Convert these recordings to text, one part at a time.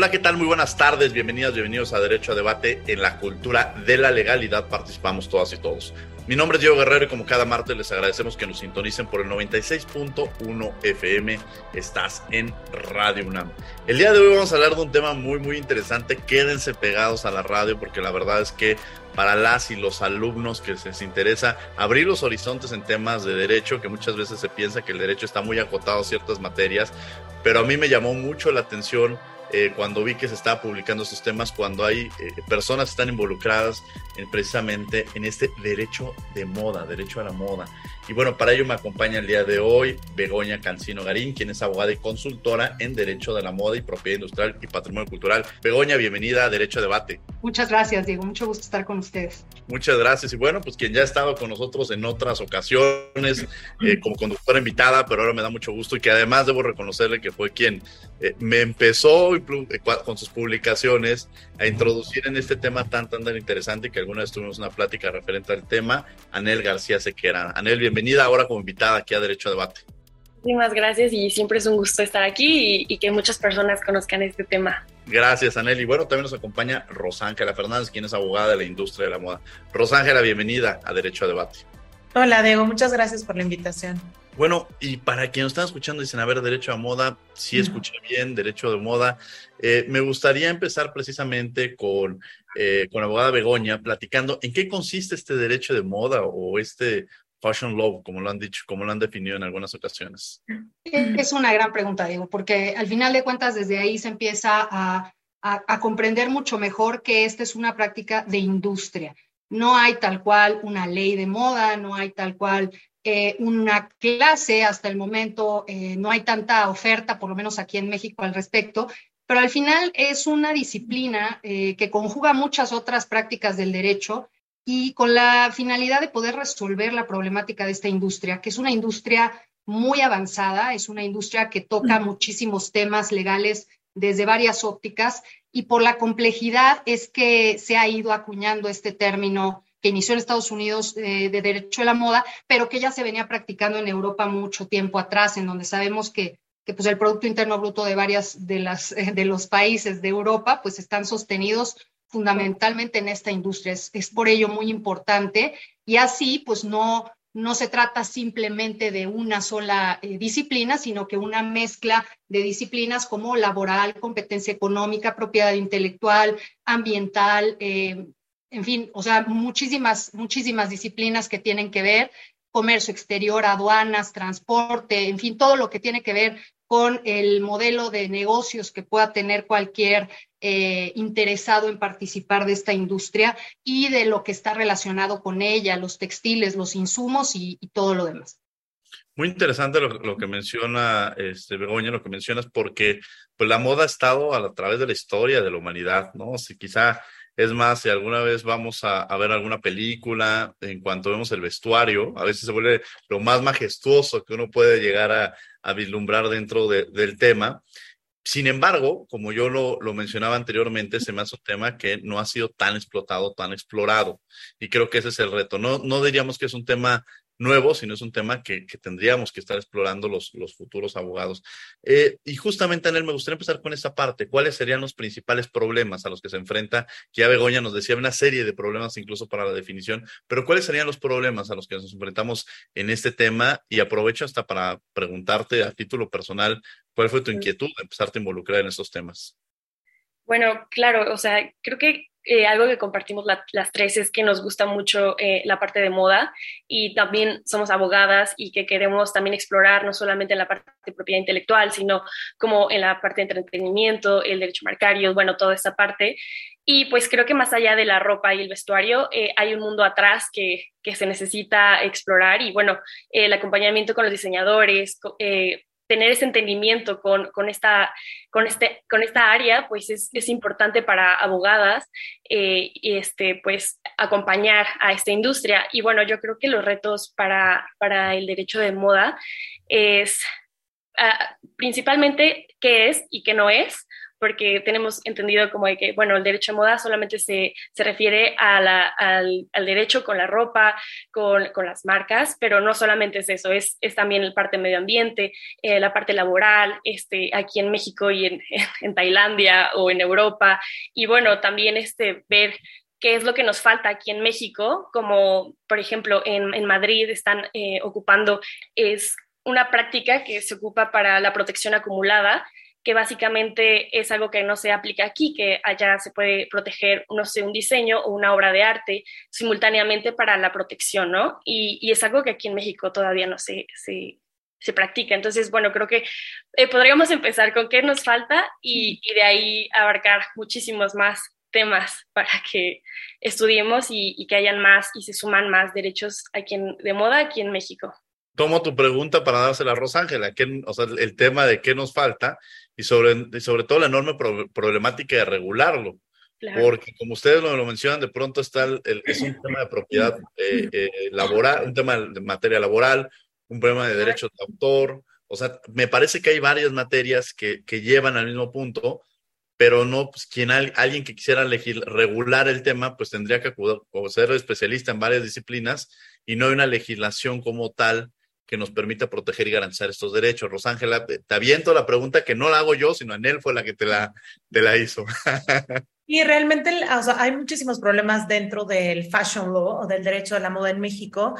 Hola, ¿qué tal? Muy buenas tardes, bienvenidas, bienvenidos a Derecho a Debate en la cultura de la legalidad. Participamos todas y todos. Mi nombre es Diego Guerrero y como cada martes les agradecemos que nos sintonicen por el 96.1 FM. Estás en Radio UNAM. El día de hoy vamos a hablar de un tema muy, muy interesante. Quédense pegados a la radio porque la verdad es que para las y los alumnos que les interesa abrir los horizontes en temas de derecho, que muchas veces se piensa que el derecho está muy acotado a ciertas materias, pero a mí me llamó mucho la atención eh, cuando vi que se estaba publicando estos temas, cuando hay eh, personas que están involucradas precisamente en este derecho de moda, derecho a la moda. Y bueno, para ello me acompaña el día de hoy Begoña Cancino Garín, quien es abogada y consultora en Derecho de la Moda y Propiedad Industrial y Patrimonio Cultural. Begoña, bienvenida a Derecho a Debate. Muchas gracias, Diego. Mucho gusto estar con ustedes. Muchas gracias. Y bueno, pues quien ya ha estado con nosotros en otras ocasiones eh, como conductora invitada, pero ahora me da mucho gusto y que además debo reconocerle que fue quien eh, me empezó eh, con sus publicaciones a introducir en este tema tan, tan, tan interesante que alguna vez tuvimos una plática referente al tema. Anel García Sequera. Anel, bienvenida ahora como invitada aquí a Derecho a Debate. Muchísimas gracias y siempre es un gusto estar aquí y, que muchas personas conozcan este tema. Gracias, Anel. Y bueno, también nos acompaña Rosángela Fernández, quien es abogada de la industria de la moda. Rosángela, bienvenida a Derecho a Debate. Hola, Diego. Muchas gracias por la invitación. Bueno, y para quienes están escuchando, dicen, a ver, derecho a moda, sí escuché bien, derecho de moda. Eh, me gustaría empezar precisamente con, eh, con la abogada Begoña, platicando en qué consiste este derecho de moda o este, fashion law, como lo han dicho, como lo han definido en algunas ocasiones? Es una gran pregunta, Diego, porque al final de cuentas desde ahí se empieza a, a, comprender mucho mejor que esta es una práctica de industria. No hay tal cual una ley de moda, no hay tal cual eh, una clase hasta el momento, eh, no hay tanta oferta, por lo menos aquí en México al respecto, pero al final es una disciplina eh, que conjuga muchas otras prácticas del derecho y con la finalidad de poder resolver la problemática de esta industria, que es una industria muy avanzada, es una industria que toca muchísimos temas legales desde varias ópticas y por la complejidad es que se ha ido acuñando este término que inició en Estados Unidos eh, de derecho de la moda, pero que ya se venía practicando en Europa mucho tiempo atrás, en donde sabemos que, que pues el Producto Interno Bruto de varias de, las, de los países de Europa pues están sostenidos fundamentalmente en esta industria. Es, por ello muy importante y así pues no, no se trata simplemente de una sola eh, disciplina, sino que una mezcla de disciplinas como laboral, competencia económica, propiedad intelectual, ambiental, eh, en fin, o sea, muchísimas, muchísimas disciplinas que tienen que ver, comercio exterior, aduanas, transporte, en fin, todo lo que tiene que ver con el modelo de negocios que pueda tener cualquier eh, interesado en participar de esta industria y de lo que está relacionado con ella, los textiles, los insumos y, todo lo demás. Muy interesante lo, que menciona este, Begoña, lo que mencionas, porque pues, la moda ha estado a, través de la historia de la humanidad, ¿no? Si quizá es más, si alguna vez vamos a, ver alguna película, en cuanto vemos el vestuario, a veces se vuelve lo más majestuoso que uno puede llegar a, vislumbrar dentro del tema. Sin embargo, como yo lo, mencionaba anteriormente, se me hace un tema que no ha sido tan explotado, tan explorado. Y creo que ese es el reto. No, no diríamos que es un tema nuevo, sino es un tema que, tendríamos que estar explorando los, los futuros abogados. Eh, y justamente, Anel, me gustaría empezar con esta parte. ¿Cuáles serían los principales problemas a los que se enfrenta? Que ya Begoña nos decía una serie de problemas incluso para la definición, pero ¿cuáles serían los problemas a los que nos enfrentamos en este tema? Y aprovecho hasta para preguntarte a título personal, ¿cuál fue tu inquietud de empezarte a involucrar en estos temas? Bueno, claro, o sea, creo que eh, algo que compartimos las tres es que nos gusta mucho eh, la parte de moda y también somos abogadas y que queremos también explorar no solamente en la parte de propiedad intelectual, sino como en la parte de entretenimiento, el derecho marcario, bueno, toda esa parte. Y pues creo que más allá de la ropa y el vestuario, eh, hay un mundo atrás que, que, se necesita explorar y bueno, el acompañamiento con los diseñadores, tener ese entendimiento con, esta, con, este, con esta área, pues es, importante para abogadas, eh, este, pues acompañar a esta industria. Y bueno, yo creo que los retos para, para el derecho de moda es ah, principalmente qué es y qué no es, porque tenemos entendido como de que, bueno, el derecho de moda solamente se, se refiere a al, al, derecho con la ropa, con, con, las marcas, pero no solamente es eso, es, es también la parte medio ambiente, eh, la parte laboral, este, aquí en México y en, en, Tailandia o en Europa, y bueno, también este, ver qué es lo que nos falta aquí en México, como por ejemplo en, en Madrid están eh, ocupando, es una práctica que se ocupa para la protección acumulada, que básicamente es algo que no se aplica aquí, que allá se puede proteger, no sé, un diseño o una obra de arte simultáneamente para la protección, ¿no? Y, es algo que aquí en México todavía no se, se, se practica. Entonces, bueno, creo que eh, podríamos empezar con qué nos falta y, de ahí abarcar muchísimos más temas para que estudiemos y, y, que hayan más y se suman más derechos aquí en, de moda aquí en México. Tomo tu pregunta para dársela a Rosángela, o sea, el tema de qué nos falta y sobre, sobre todo la enorme problemática de regularlo. Porque como ustedes lo, mencionan, de pronto está el, es un tema de propiedad eh, eh, laboral, un tema de materia laboral, un problema de derechos de autor. O sea, me parece que hay varias materias que, que llevan al mismo punto, pero no, pues quien alguien que quisiera regular el tema, pues tendría que acudir, o ser especialista en varias disciplinas y no hay una legislación como tal que nos permita proteger y garantizar estos derechos. Rosángela, te, aviento la pregunta que no la hago yo, sino Anel fue la que te la, te la hizo. y realmente o sea, hay muchísimos problemas dentro del fashion law o del derecho de la moda en México.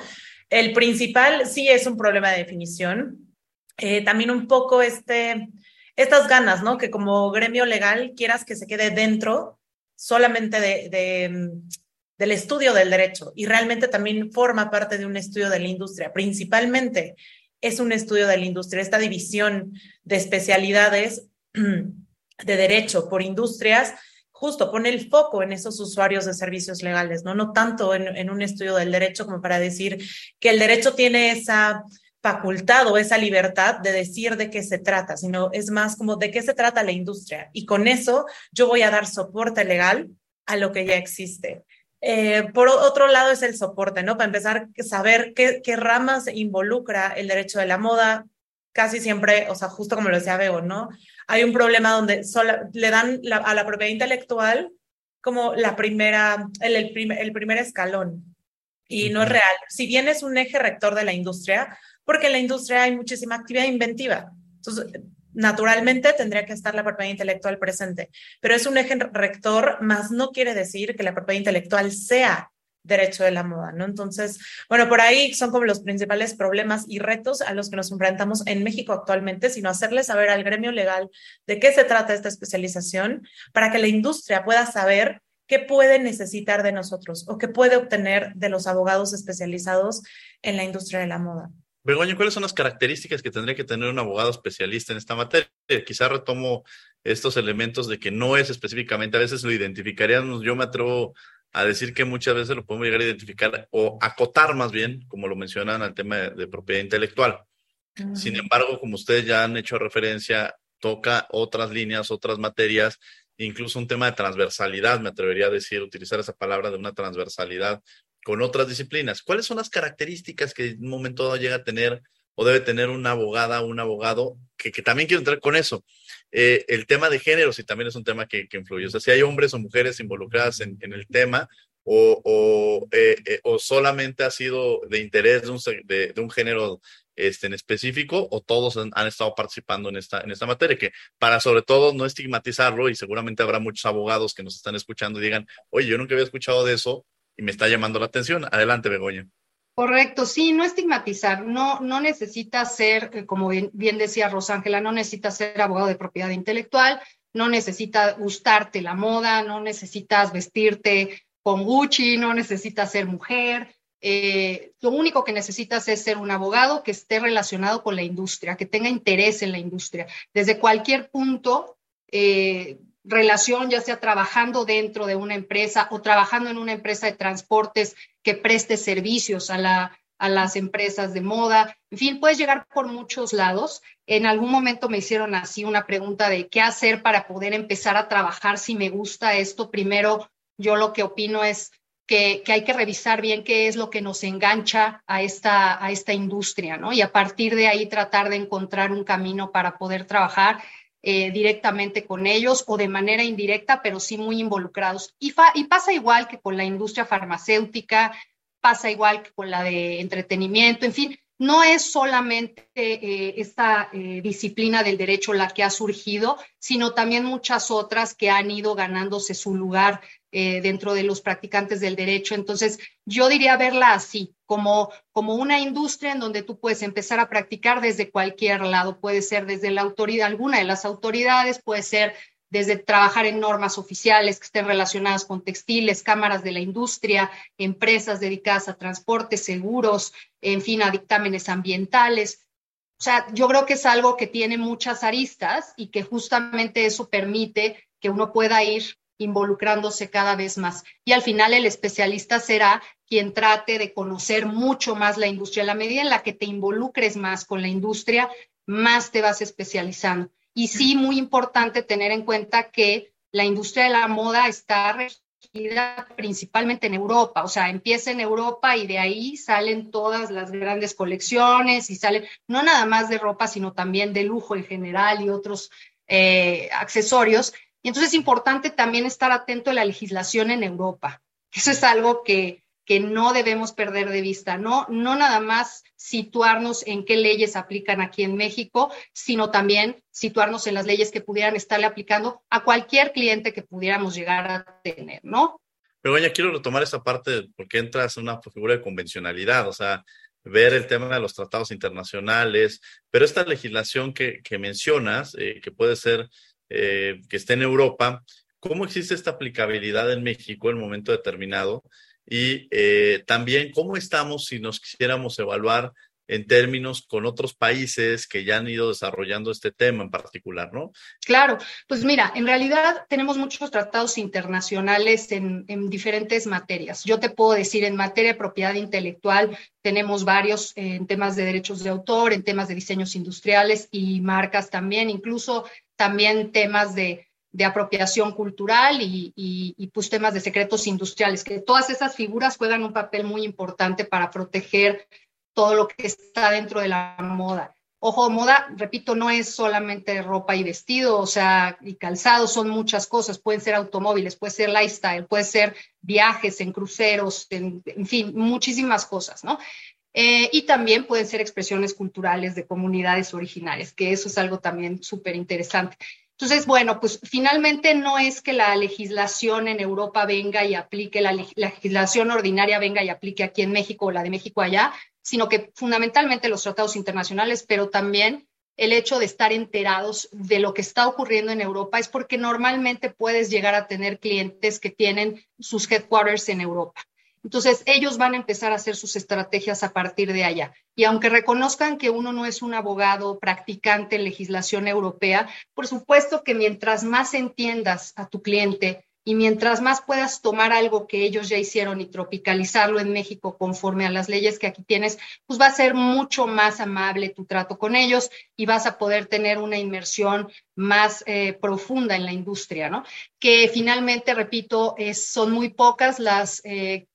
El principal sí es un problema de definición. Eh, también un poco este, estas ganas, ¿no? Que como gremio legal quieras que se quede dentro solamente de, de del estudio del derecho y realmente también forma parte de un estudio de la industria. Principalmente es un estudio de la industria, esta división de especialidades de derecho por industrias justo pone el foco en esos usuarios de servicios legales, no, no tanto en, en un estudio del derecho como para decir que el derecho tiene esa facultad o esa libertad de decir de qué se trata, sino es más como de qué se trata la industria. Y con eso yo voy a dar soporte legal a lo que ya existe. Eh, por otro lado es el soporte, ¿no? Para empezar, saber qué, qué ramas involucra el derecho de la moda. Casi siempre, o sea, justo como lo decía Bego, ¿no? Hay un problema donde le dan a la propiedad intelectual como la primera, el, el, el primer escalón. Y no es real. Si bien es un eje rector de la industria, porque en la industria hay muchísima actividad inventiva. Entonces, naturalmente tendría que estar la propiedad intelectual presente, pero es un eje rector, más no quiere decir que la propiedad intelectual sea derecho de la moda, ¿no? Entonces, bueno, por ahí son como los principales problemas y retos a los que nos enfrentamos en México actualmente, sino hacerle saber al gremio legal de qué se trata esta especialización para que la industria pueda saber qué puede necesitar de nosotros o qué puede obtener de los abogados especializados en la industria de la moda. Begoña, ¿cuáles son las características que tendría que tener un abogado especialista en esta materia? Quizá retomo estos elementos de que no es específicamente, a veces lo identificaríamos, yo me atrevo a decir que muchas veces lo podemos llegar a identificar o acotar más bien, como lo mencionan, al tema de, propiedad intelectual. Sin embargo, como ustedes ya han hecho referencia, toca otras líneas, otras materias, incluso un tema de transversalidad, me atrevería a decir, utilizar esa palabra de una transversalidad con otras disciplinas. ¿Cuáles son las características que en un momento dado llega a tener o debe tener una abogada o un abogado? Que, también quiero entrar con eso. Eh, el tema de género, si también es un tema que, influye. O sea, si hay hombres o mujeres involucradas en, el tema, o, eh, eh, o, solamente ha sido de interés de un, de, un género este, en específico o todos han, estado participando en esta, en esta materia, que para sobre todo no estigmatizarlo y seguramente habrá muchos abogados que nos están escuchando y digan, oye, yo nunca había escuchado de eso y me está llamando la atención. Adelante, Begoña. Correcto, sí, no estigmatizar, no, no necesita ser, eh, como bien, bien decía Rosángela, no necesita ser abogado de propiedad intelectual, no necesita gustarte la moda, no necesitas vestirte con Gucci, no necesitas ser mujer. Eh, lo único que necesitas es ser un abogado que esté relacionado con la industria, que tenga interés en la industria. Desde cualquier punto, eh, relación, ya sea trabajando dentro de una empresa o trabajando en una empresa de transportes que preste servicios a, la, a las empresas de moda. En fin, puedes llegar por muchos lados. En algún momento me hicieron así una pregunta de qué hacer para poder empezar a trabajar si me gusta esto. Primero, yo lo que opino es que, hay que revisar bien qué es lo que nos engancha a esta, a esta industria, ¿no? Y a partir de ahí tratar de encontrar un camino para poder trabajar eh, directamente con ellos o de manera indirecta, pero sí muy involucrados. Y, pasa igual que con la industria farmacéutica, pasa igual que con la de entretenimiento, en fin, no es solamente eh, esta eh, disciplina del derecho la que ha surgido, sino también muchas otras que han ido ganándose su lugar eh, dentro de los practicantes del derecho. Entonces, yo diría verla así, como, como una industria en donde tú puedes empezar a practicar desde cualquier lado. Puede ser desde la autoridad, alguna de las autoridades, puede ser desde trabajar en normas oficiales que estén relacionadas con textiles, cámaras de la industria, empresas dedicadas a transporte, seguros, en fin, a dictámenes ambientales. O sea, yo creo que es algo que tiene muchas aristas y que justamente eso permite que uno pueda ir involucrándose cada vez más. Y al final el especialista será quien trate de conocer mucho más la industria. La medida en la que te involucres más con la industria, más te vas especializando. Y sí, muy importante tener en cuenta que la industria de la moda está regida principalmente en Europa, o sea, empieza en Europa y de ahí salen todas las grandes colecciones y salen no nada más de ropa, sino también de lujo en general y otros eh, accesorios. Y entonces es importante también estar atento a la legislación en Europa. Eso es algo que, que no debemos perder de vista, ¿no? No nada más situarnos en qué leyes aplican aquí en México, sino también situarnos en las leyes que pudieran estarle aplicando a cualquier cliente que pudiéramos llegar a tener, ¿no? Pero ya quiero retomar esa parte porque entras en una figura de convencionalidad, o sea, ver el tema de los tratados internacionales, pero esta legislación que, que mencionas, eh, que puede ser eh, que esté en Europa, ¿cómo existe esta aplicabilidad en México en un momento determinado? Y eh, también, ¿cómo estamos si nos quisiéramos evaluar en términos con otros países que ya han ido desarrollando este tema en particular, ¿no? Claro, pues mira, en realidad tenemos muchos tratados internacionales en, en diferentes materias. Yo te puedo decir, en materia de propiedad intelectual, tenemos varios en temas de derechos de autor, en temas de diseños industriales y marcas también, incluso también temas de, apropiación cultural y, y, pues temas de secretos industriales, que todas esas figuras juegan un papel muy importante para proteger todo lo que está dentro de la moda. Ojo, moda, repito, no es solamente ropa y vestido, o sea, y calzado, son muchas cosas. Pueden ser automóviles, puede ser lifestyle, puede ser viajes en cruceros, en, fin, muchísimas cosas, ¿no? Eh, y también pueden ser expresiones culturales de comunidades originarias, que eso es algo también súper interesante. Entonces, bueno, pues finalmente no es que la legislación en Europa venga y aplique, la, legislación ordinaria venga y aplique aquí en México o la de México allá, sino que fundamentalmente los tratados internacionales, pero también el hecho de estar enterados de lo que está ocurriendo en Europa es porque normalmente puedes llegar a tener clientes que tienen sus headquarters en Europa. Entonces, ellos van a empezar a hacer sus estrategias a partir de allá. Y aunque reconozcan que uno no es un abogado practicante en legislación europea, por supuesto que mientras más entiendas a tu cliente y mientras más puedas tomar algo que ellos ya hicieron y tropicalizarlo en México conforme a las leyes que aquí tienes, pues va a ser mucho más amable tu trato con ellos y vas a poder tener una inmersión más eh, profunda en la industria, ¿no? Que finalmente, repito, son muy pocas las eh,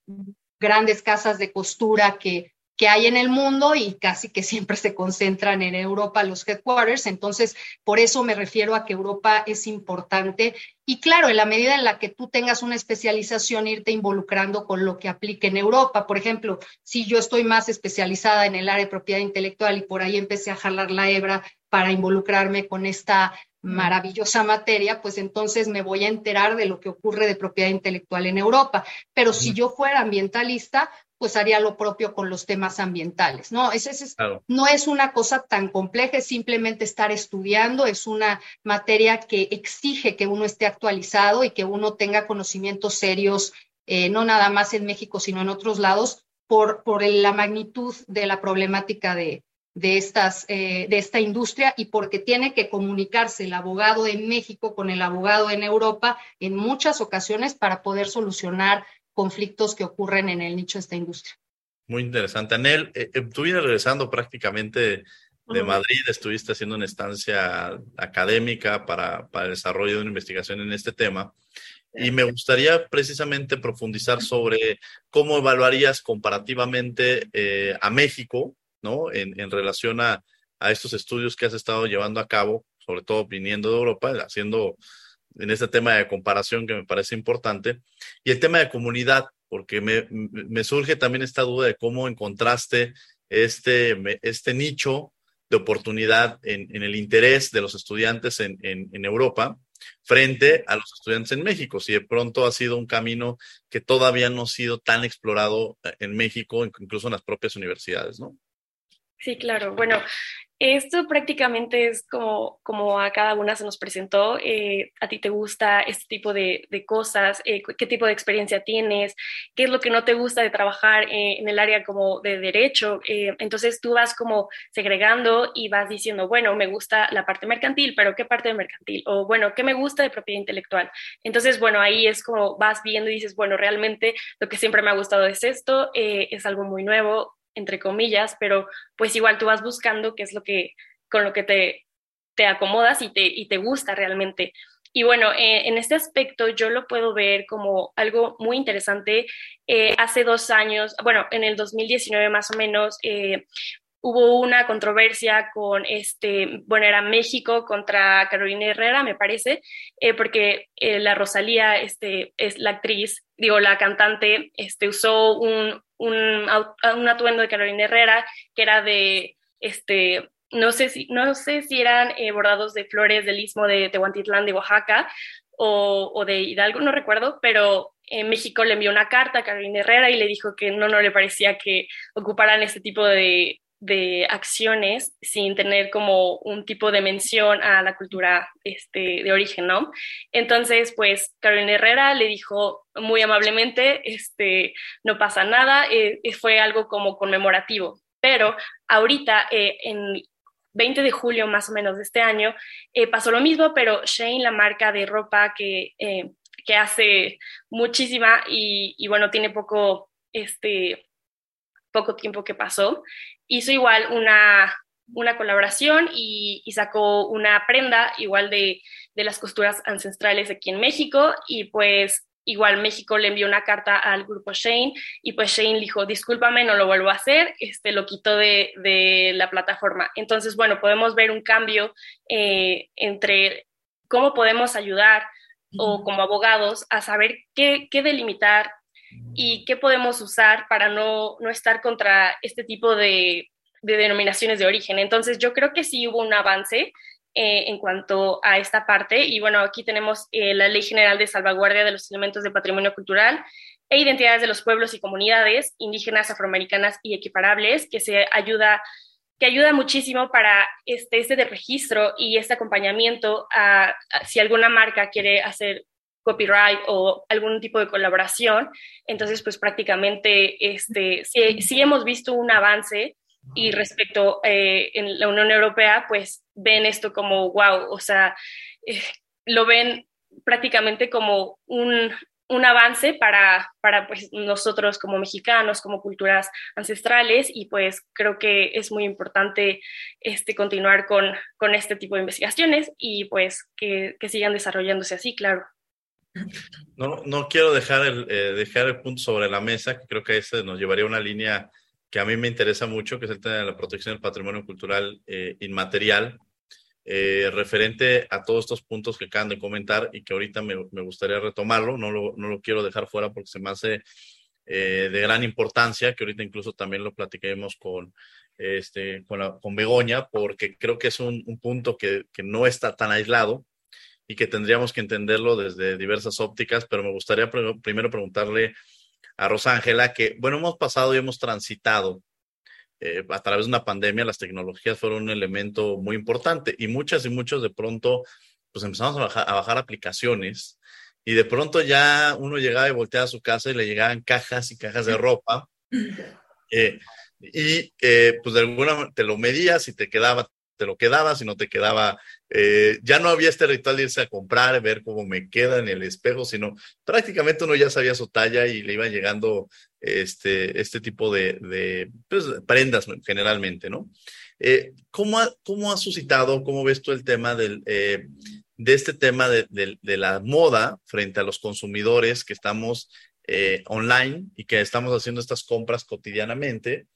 grandes casas de costura que que hay en el mundo y casi que siempre se concentran en Europa los headquarters. Entonces, por eso me refiero a que Europa es importante. Y claro, en la medida en la que tú tengas una especialización, irte involucrando con lo que aplique en Europa. Por ejemplo, si yo estoy más especializada en el área de propiedad intelectual y por ahí empecé a jalar la hebra para involucrarme con esta maravillosa materia, pues entonces me voy a enterar de lo que ocurre de propiedad intelectual en Europa. Pero si yo fuera ambientalista, pues haría lo propio con los temas ambientales, ¿no? Es, es, No es una cosa tan compleja, es simplemente estar estudiando, es una materia que exige que uno esté actualizado y que uno tenga conocimientos serios, eh, no nada más en México, sino en otros lados, por, por la magnitud de la problemática de, de, estas, eh, de esta industria y porque tiene que comunicarse el abogado en México con el abogado en Europa en muchas ocasiones para poder solucionar conflictos que ocurren en el nicho de esta industria. Muy interesante. Anel, eh, eh, tú vienes regresando prácticamente de Madrid, estuviste haciendo una estancia académica para, para, el desarrollo de una investigación en este tema. Y me gustaría precisamente profundizar sobre cómo evaluarías comparativamente eh, a México, ¿no? En, en relación a, a, estos estudios que has estado llevando a cabo, sobre todo viniendo de Europa, haciendo en este tema de comparación que me parece importante. Y el tema de comunidad, porque me, me surge también esta duda de cómo encontraste este, este nicho de oportunidad en, en el interés de los estudiantes en, en, en, Europa frente a los estudiantes en México. Si de pronto ha sido un camino que todavía no ha sido tan explorado en México, incluso en las propias universidades, ¿no? Sí, claro. Bueno, esto prácticamente es como, como a cada una se nos presentó. Eh, ¿A ti te gusta este tipo de, de cosas? Eh, ¿Qué tipo de experiencia tienes? ¿Qué es lo que no te gusta de trabajar eh, en el área como de derecho? entonces tú vas como segregando y vas diciendo, bueno, me gusta la parte mercantil, pero ¿qué parte de mercantil? O bueno, ¿qué me gusta de propiedad intelectual? Entonces, bueno, ahí es como vas viendo y dices, bueno, realmente lo que siempre me ha gustado es esto, es algo muy nuevo, entre comillas, pero pues igual tú vas buscando qué es lo que, con lo que te, te acomodas y te, y te gusta realmente. Y bueno, eh, en este aspecto yo lo puedo ver como algo muy interesante. Eh, hace dos años, bueno, en el 2019 más o menos, eh, hubo una controversia con este, bueno, era México contra Carolina Herrera, me parece, porque la Rosalía, este, es la actriz, digo, la cantante, este, usó un, un, atuendo de Carolina Herrera que era de, este, no sé si, no sé si eran eh, bordados de flores del istmo de Tehuantitlán de Oaxaca o, o, de Hidalgo, no recuerdo, pero en México le envió una carta a Carolina Herrera y le dijo que no, no le parecía que ocuparan este tipo de, de acciones sin tener como un tipo de mención a la cultura este, de origen, ¿no? Entonces, pues Carolina Herrera le dijo muy amablemente, este, no pasa nada, eh, fue algo como conmemorativo, pero ahorita, eh, en 20 de julio más o menos de este año, eh, pasó lo mismo, pero Shane, la marca de ropa que, que hace muchísima y, y bueno, tiene poco, este, poco tiempo que pasó, hizo igual una, una colaboración y, sacó una prenda igual de, de, las costuras ancestrales aquí en México y pues igual México le envió una carta al grupo Shane y pues Shane dijo, discúlpame, no lo vuelvo a hacer, este, lo quitó de, de la plataforma. Entonces, bueno, podemos ver un cambio eh, entre cómo podemos ayudar o como abogados a saber qué, qué delimitar, y qué podemos usar para no, no estar contra este tipo de, de, denominaciones de origen. Entonces, yo creo que sí hubo un avance eh, en cuanto a esta parte. Y bueno, aquí tenemos eh, la Ley General de Salvaguardia de los Elementos de Patrimonio Cultural e Identidades de los Pueblos y Comunidades Indígenas, Afroamericanas y Equiparables, que se ayuda que ayuda muchísimo para este, este de registro y este acompañamiento a, si alguna marca quiere hacer copyright o algún tipo de colaboración. Entonces, pues prácticamente este, sí, hemos visto un avance y respecto eh, en la Unión Europea, pues ven esto como, wow, o sea, eh, lo ven prácticamente como un, un avance para, para pues, nosotros como mexicanos, como culturas ancestrales, y pues creo que es muy importante este, continuar con, con este tipo de investigaciones y pues que, que sigan desarrollándose así, claro. No, no quiero dejar el, eh, dejar el punto sobre la mesa, que creo que ese nos llevaría a una línea que a mí me interesa mucho, que es el tema de la protección del patrimonio cultural eh, inmaterial, eh, referente a todos estos puntos que acaban de comentar y que ahorita me, me gustaría retomarlo, no lo, no lo, quiero dejar fuera porque se me hace de gran importancia, que ahorita incluso también lo platiquemos con, este, con, con Begoña, porque creo que es un, un punto que, que, no está tan aislado y que tendríamos que entenderlo desde diversas ópticas, pero me gustaría pr primero preguntarle a Rosángela que, bueno, hemos pasado y hemos transitado eh, a través de una pandemia, las tecnologías fueron un elemento muy importante y muchas y muchos de pronto, pues empezamos a bajar, a bajar aplicaciones y de pronto ya uno llegaba y volteaba a su casa y le llegaban cajas y cajas de ropa. Eh, y eh, pues de alguna te lo medías y te quedaba, te lo quedabas y no te quedaba, eh, ya no había este ritual de irse a comprar, ver cómo me queda en el espejo, sino prácticamente uno ya sabía su talla y le iban llegando este, este tipo de, pues, prendas generalmente, ¿no? Eh, ¿cómo, ha, ¿Cómo ha suscitado, cómo ves tú el tema del, eh, de este tema de, la moda frente a los consumidores que estamos online y que estamos haciendo estas compras cotidianamente?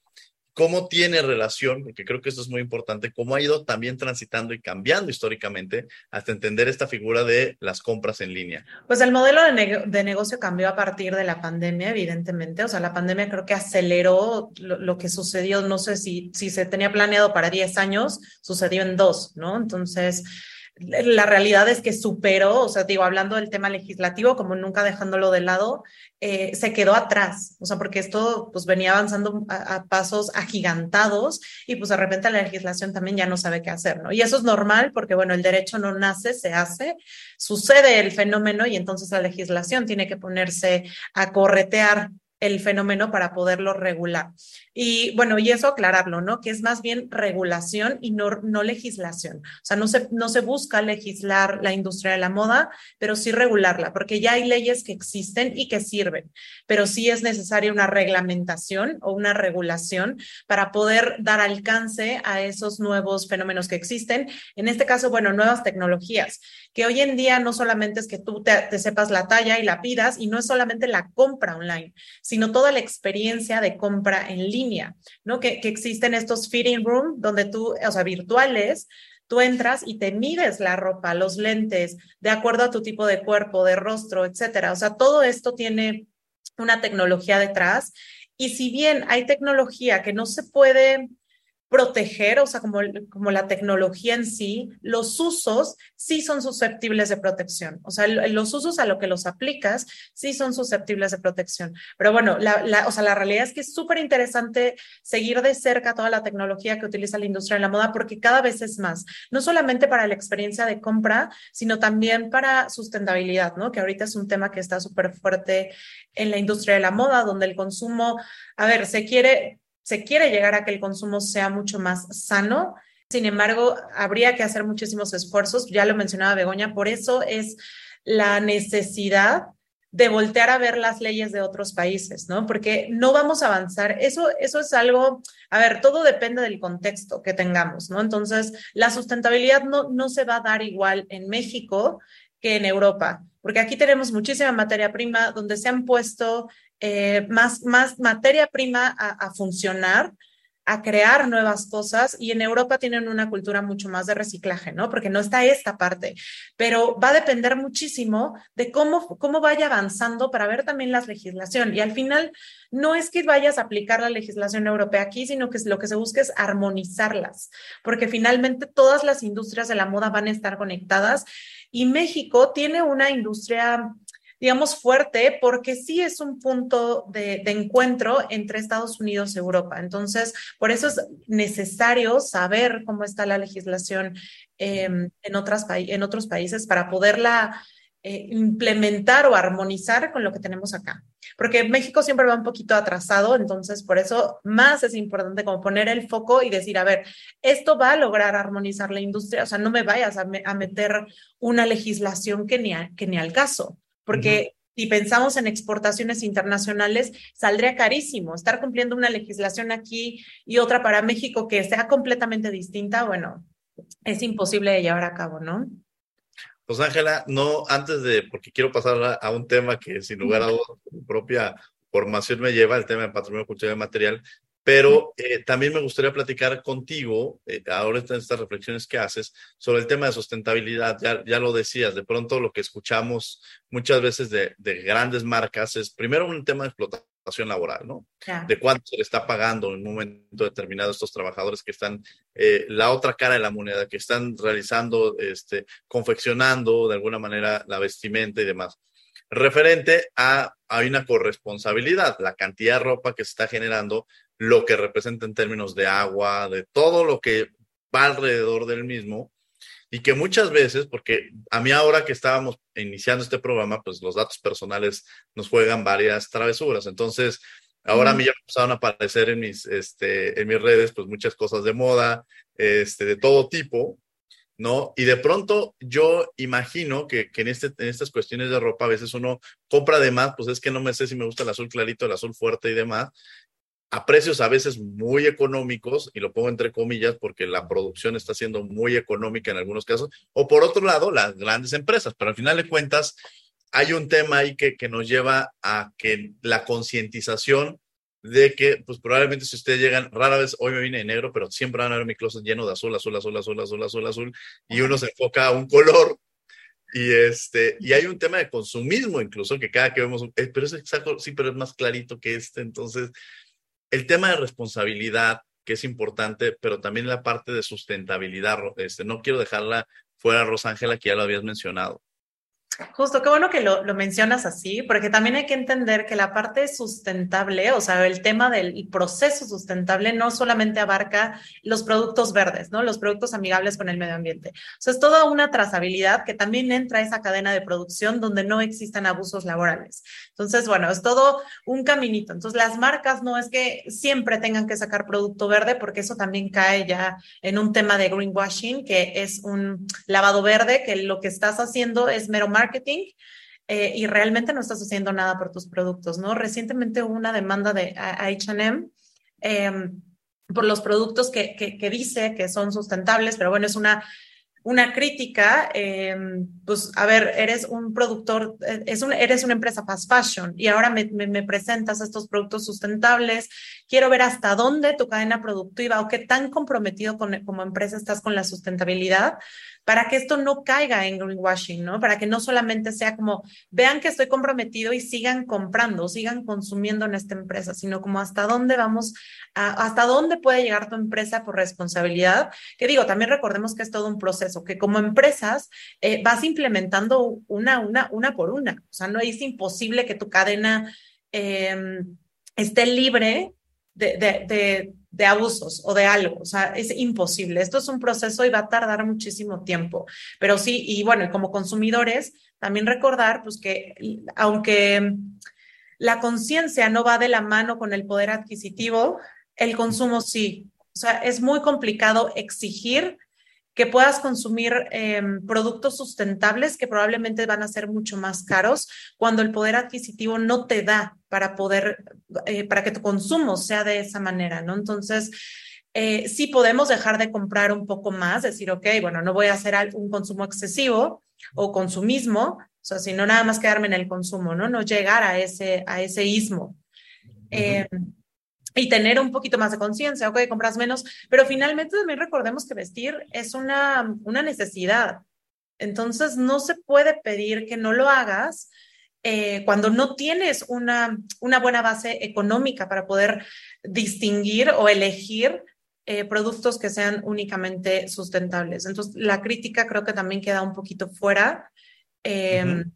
Cómo tiene relación, porque creo que esto es muy importante, cómo ha ido también transitando y cambiando históricamente hasta entender esta figura de las compras en línea. Pues el modelo de, ne de negocio cambió a partir de la pandemia, evidentemente. O sea, la pandemia creo que aceleró lo, lo que sucedió, no sé si, si se tenía planeado para 10 años, sucedió en dos, ¿no? Entonces, la realidad es que superó, o sea, digo, hablando del tema legislativo, como nunca dejándolo de lado, eh, se quedó atrás, o sea, porque esto pues venía avanzando a, a, pasos agigantados y pues de repente la legislación también ya no sabe qué hacer, ¿no? Y eso es normal porque, bueno, el derecho no nace, se hace, sucede el fenómeno y entonces la legislación tiene que ponerse a corretear el fenómeno para poderlo regular. Y bueno, y eso aclararlo, ¿no? Que es más bien regulación y no, no legislación. O sea, no se, no se busca legislar la industria de la moda, pero sí regularla, porque ya hay leyes que existen y que sirven, pero sí es necesaria una reglamentación o una regulación para poder dar alcance a esos nuevos fenómenos que existen. En este caso, bueno, nuevas tecnologías, que hoy en día no solamente es que tú te, te sepas la talla y la pidas, y no es solamente la compra online, sino toda la experiencia de compra en línea ¿no? Que, que existen estos fitting room donde tú, o sea, virtuales, tú entras y te mides la ropa, los lentes, de acuerdo a tu tipo de cuerpo, de rostro, etcétera. O sea, todo esto tiene una tecnología detrás. Y si bien hay tecnología que no se puede proteger, o sea, como, como la tecnología en sí, los usos sí son susceptibles de protección. O sea, los usos a lo que los aplicas sí son susceptibles de protección. Pero bueno, la, la o sea, la realidad es que es súper interesante seguir de cerca toda la tecnología que utiliza la industria de la moda porque cada vez es más, no solamente para la experiencia de compra, sino también para sustentabilidad, ¿no? Que ahorita es un tema que está súper fuerte en la industria de la moda, donde el consumo, a ver, se quiere se quiere llegar a que el consumo sea mucho más sano. Sin embargo, habría que hacer muchísimos esfuerzos, ya lo mencionaba Begoña, por eso es la necesidad de voltear a ver las leyes de otros países, ¿no? Porque no vamos a avanzar. Eso, eso es algo, a ver, todo depende del contexto que tengamos, ¿no? Entonces, la sustentabilidad no, no se va a dar igual en México que en Europa, porque aquí tenemos muchísima materia prima donde se han puesto eh, más, más materia prima a, funcionar, a crear nuevas cosas y en Europa tienen una cultura mucho más de reciclaje, ¿no? Porque no está esta parte, pero va a depender muchísimo de cómo, cómo vaya avanzando para ver también la legislación. Y al final no es que vayas a aplicar la legislación europea aquí, sino que lo que se busca es armonizarlas, porque finalmente todas las industrias de la moda van a estar conectadas y México tiene una industria digamos, fuerte porque sí es un punto de, encuentro entre Estados Unidos y Europa. Entonces, por eso es necesario saber cómo está la legislación eh, en, otras en otros países para poderla eh, implementar o armonizar con lo que tenemos acá. Porque México siempre va un poquito atrasado, entonces por eso más es importante como poner el foco y decir, a ver, esto va a lograr armonizar la industria, o sea, no me vayas a, me, a meter una legislación que ni, al caso porque si pensamos en exportaciones internacionales, saldría carísimo. Estar cumpliendo una legislación aquí y otra para México que sea completamente distinta, bueno, es imposible de llevar a cabo, ¿no? Pues Ángela, no, antes de, porque quiero pasar a, un tema que sin lugar a dudas, mi propia formación me lleva, el tema de patrimonio cultural y material, Pero eh, también me gustaría platicar contigo, eh, ahora en estas reflexiones que haces, sobre el tema de sustentabilidad. Ya, ya lo decías, de pronto lo que escuchamos muchas veces de, de grandes marcas es primero un tema de explotación laboral, ¿no? De cuánto se le está pagando en un momento determinado a estos trabajadores que están, eh, la otra cara de la moneda, que están realizando, este, confeccionando de alguna manera la vestimenta y demás referente a, hay una corresponsabilidad, la cantidad de ropa que se está generando, lo que representa en términos de agua, de todo lo que va alrededor del mismo, y que muchas veces, porque a mí ahora que estábamos iniciando este programa, pues los datos personales nos juegan varias travesuras. Entonces, ahora a mí ya empezaron a aparecer en mis, este, en mis redes, pues muchas cosas de moda, este, de todo tipo, ¿no? Y de pronto yo imagino que, en, este, en estas cuestiones de ropa a veces uno compra de más, pues es que no me sé si me gusta el azul clarito, el azul fuerte y demás, a precios a veces muy económicos, y lo pongo entre comillas porque la producción está siendo muy económica en algunos casos, o por otro lado, las grandes empresas, pero al final de cuentas hay un tema ahí que, que nos lleva a que la concientización de que, pues probablemente si ustedes llegan, rara vez, hoy me vine de negro, pero siempre van a ver mi closet lleno de azul, azul, azul, azul, azul, azul, azul, y uno se enfoca a un color. Y este, y hay un tema de consumismo incluso, que cada que vemos, eh, pero es exacto, sí, pero es más clarito que este. Entonces, el tema de responsabilidad, que es importante, pero también la parte de sustentabilidad, este, no quiero dejarla fuera, Rosángela, que ya lo habías mencionado. Justo, qué bueno que lo, mencionas así, porque también hay que entender que la parte sustentable, o sea, el tema del proceso sustentable no solamente abarca los productos verdes, ¿no? Los productos amigables con el medio ambiente. O sea, es toda una trazabilidad que también entra a esa cadena de producción donde no existan abusos laborales. Entonces, bueno, es todo un caminito. Entonces, las marcas no es que siempre tengan que sacar producto verde, porque eso también cae ya en un tema de greenwashing, que es un lavado verde, que lo que estás haciendo es mero marketing eh, y realmente no estás haciendo nada por tus productos, ¿no? Recientemente hubo una demanda de H&M por los productos que, que, dice que son sustentables, pero bueno, es una una crítica, eh, pues a ver, eres un productor, eh, eres una empresa fast fashion y ahora me, me, presentas estos productos sustentables, quiero ver hasta dónde tu cadena productiva o qué tan comprometido como empresa estás con la sustentabilidad para que esto no caiga en greenwashing, ¿no? Para que no solamente sea como, vean que estoy comprometido y sigan comprando, sigan consumiendo en esta empresa, sino como hasta dónde vamos, hasta dónde puede llegar tu empresa por responsabilidad, que digo, también recordemos que es todo un proceso que como empresas eh, vas implementando una, una, una por una. O sea, no es imposible que tu cadena em, esté libre de, de, de, abusos o de algo. O sea, es imposible. Esto es un proceso y va a tardar muchísimo tiempo. Pero sí, y bueno, como consumidores, también recordar pues que aunque la conciencia no va de la mano con el poder adquisitivo, el consumo sí. O sea, es muy complicado exigir que puedas consumir em, productos sustentables que probablemente van a ser mucho más caros cuando el poder adquisitivo no te da para poder, eh, para que tu consumo sea de esa manera, ¿no? Entonces, eh, sí podemos dejar de comprar un poco más, decir, ok, bueno, no voy a hacer un consumo excesivo o consumismo, o sea, sino nada más quedarme en el consumo, ¿no? No llegar a ese, a ese ismo y tener un poquito más de conciencia, ok, compras menos, pero finalmente también recordemos que vestir es una, una necesidad. Entonces, no se puede pedir que no lo hagas eh, cuando no tienes una, una buena base económica para poder distinguir o elegir eh, productos que sean únicamente sustentables. Entonces, la crítica creo que también queda un poquito fuera. Em,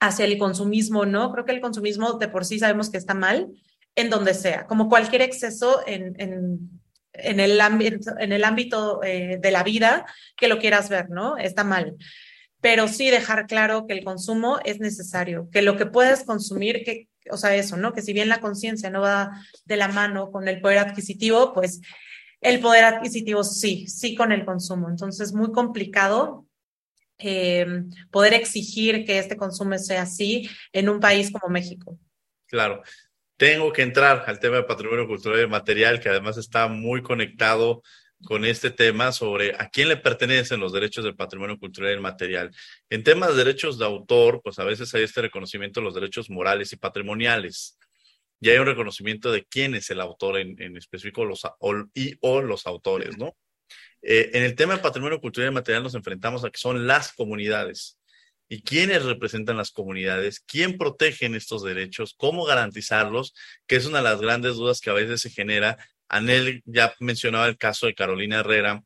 hacia el consumismo, ¿no? Creo que el consumismo de por sí sabemos que está mal, en donde sea, como cualquier exceso en, en, el, ámbito, en el ámbito eh, de la vida que lo quieras ver, ¿no? Está mal. Pero sí dejar claro que el consumo es necesario, que lo que puedes consumir, que, o sea, eso, ¿no? Que si bien la conciencia no va de la mano con el poder adquisitivo, pues el poder adquisitivo sí, sí con el consumo. Entonces, muy complicado eh, poder exigir que este consumo sea así en un país como México. Claro tengo que entrar al tema de patrimonio cultural y material, que además está muy conectado con este tema sobre a quién le pertenecen los derechos del patrimonio cultural y material. En temas de derechos de autor, pues a veces hay este reconocimiento de los derechos morales y patrimoniales. y hay un reconocimiento de quién es el autor en, específico los, y o los autores, ¿no? Eh, en el tema de patrimonio cultural y material nos enfrentamos a que son las comunidades. ¿Y quiénes representan las comunidades? ¿Quién protegen estos derechos? ¿Cómo garantizarlos? Que es una de las grandes dudas que a veces se genera. Anel ya mencionaba el caso de Carolina Herrera,